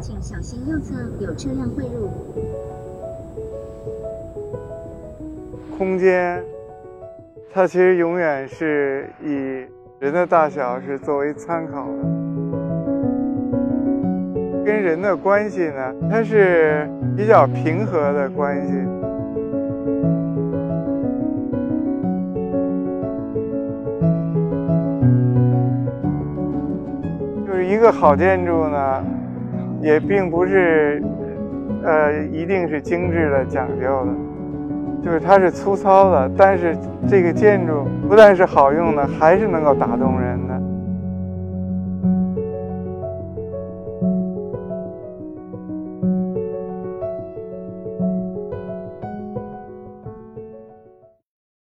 请小心右侧有车辆汇入。空间，它其实永远是以人的大小是作为参考的。跟人的关系呢，它是比较平和的关系。就是一个好建筑呢，也并不是，呃，一定是精致的、讲究的，就是它是粗糙的，但是这个建筑不但是好用的，还是能够打动人的。